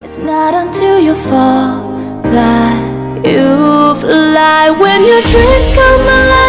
It's not until you fall that you fly when your dreams come alive.